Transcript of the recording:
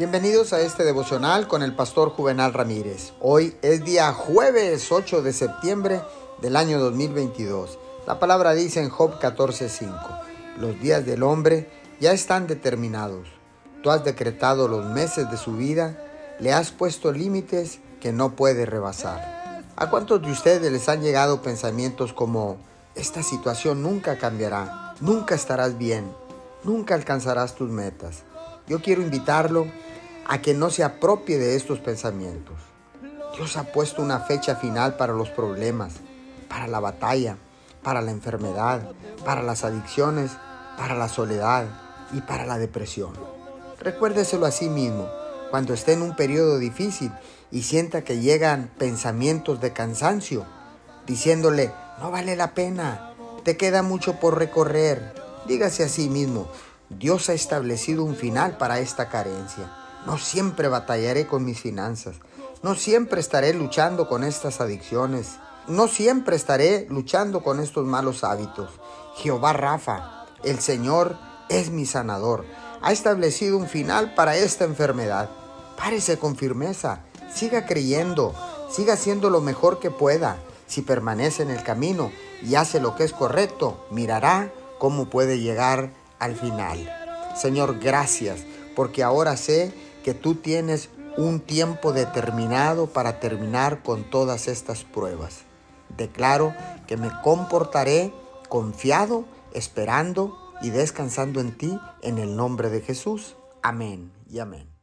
Bienvenidos a este devocional con el pastor Juvenal Ramírez. Hoy es día jueves 8 de septiembre del año 2022. La palabra dice en Job 14:5, los días del hombre ya están determinados. Tú has decretado los meses de su vida, le has puesto límites que no puede rebasar. ¿A cuántos de ustedes les han llegado pensamientos como, esta situación nunca cambiará, nunca estarás bien, nunca alcanzarás tus metas? Yo quiero invitarlo a que no se apropie de estos pensamientos. Dios ha puesto una fecha final para los problemas, para la batalla, para la enfermedad, para las adicciones, para la soledad y para la depresión. Recuérdeselo a sí mismo cuando esté en un periodo difícil y sienta que llegan pensamientos de cansancio, diciéndole, no vale la pena, te queda mucho por recorrer. Dígase a sí mismo, Dios ha establecido un final para esta carencia. No siempre batallaré con mis finanzas. No siempre estaré luchando con estas adicciones. No siempre estaré luchando con estos malos hábitos. Jehová Rafa, el Señor es mi sanador. Ha establecido un final para esta enfermedad. Párese con firmeza. Siga creyendo. Siga haciendo lo mejor que pueda. Si permanece en el camino y hace lo que es correcto, mirará cómo puede llegar al final. Señor, gracias, porque ahora sé que tú tienes un tiempo determinado para terminar con todas estas pruebas. Declaro que me comportaré confiado, esperando y descansando en ti en el nombre de Jesús. Amén y amén.